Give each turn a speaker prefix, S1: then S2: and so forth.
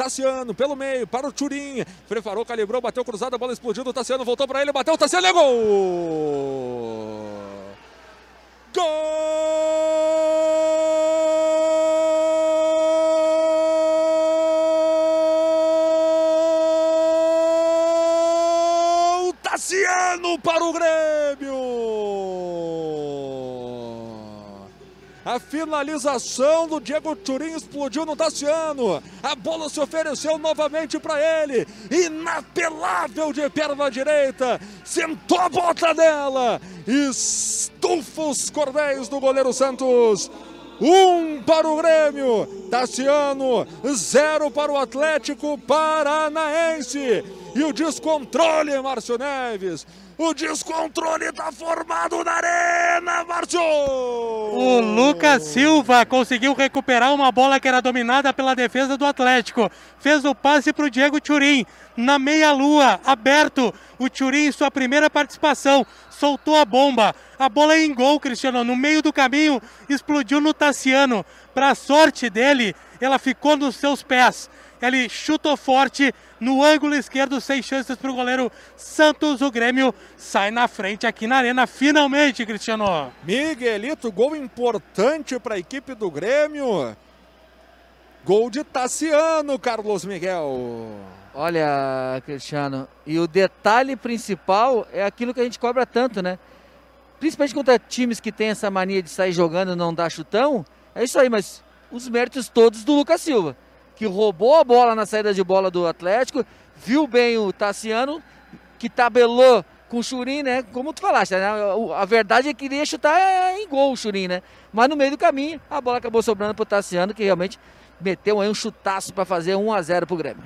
S1: Tassiano pelo meio para o Turim. Preparou, calibrou, bateu cruzado, a bola explodiu do Tassiano, voltou para ele, bateu Tassiano, é gol! Gol! Tassiano para o Grêmio! A finalização do Diego Turim explodiu no Tassiano. A bola se ofereceu novamente para ele. Inapelável de perna direita. Sentou a bota dela. Estufa os cordéis do goleiro Santos. Um para o Grêmio, Tassiano, zero para o Atlético Paranaense. E o descontrole, Márcio Neves. O descontrole está formado na Márcio!
S2: O Lucas Silva conseguiu recuperar uma bola que era dominada pela defesa do Atlético. Fez o passe para o Diego Turim na meia-lua, aberto. O Turim, sua primeira participação, soltou a bomba. A bola é em gol, Cristiano. No meio do caminho, explodiu no Tassiano. Para a sorte dele, ela ficou nos seus pés. Ele chutou forte no ângulo esquerdo, sem chances para o goleiro Santos. O Grêmio sai na frente aqui na Arena, finalmente, Cristiano.
S1: Miguelito, gol importante para a equipe do Grêmio. Gol de Tassiano, Carlos Miguel.
S3: Olha, Cristiano, e o detalhe principal é aquilo que a gente cobra tanto, né? Principalmente contra times que tem essa mania de sair jogando e não dar chutão. É isso aí, mas os méritos todos do Lucas Silva que roubou a bola na saída de bola do Atlético, viu bem o Tassiano, que tabelou com o Churin, né? Como tu falaste, né? A verdade é que queria chutar em gol o Churin, né? Mas no meio do caminho, a bola acabou sobrando pro Tassiano, que realmente meteu aí um chutaço para fazer 1 a 0 pro Grêmio.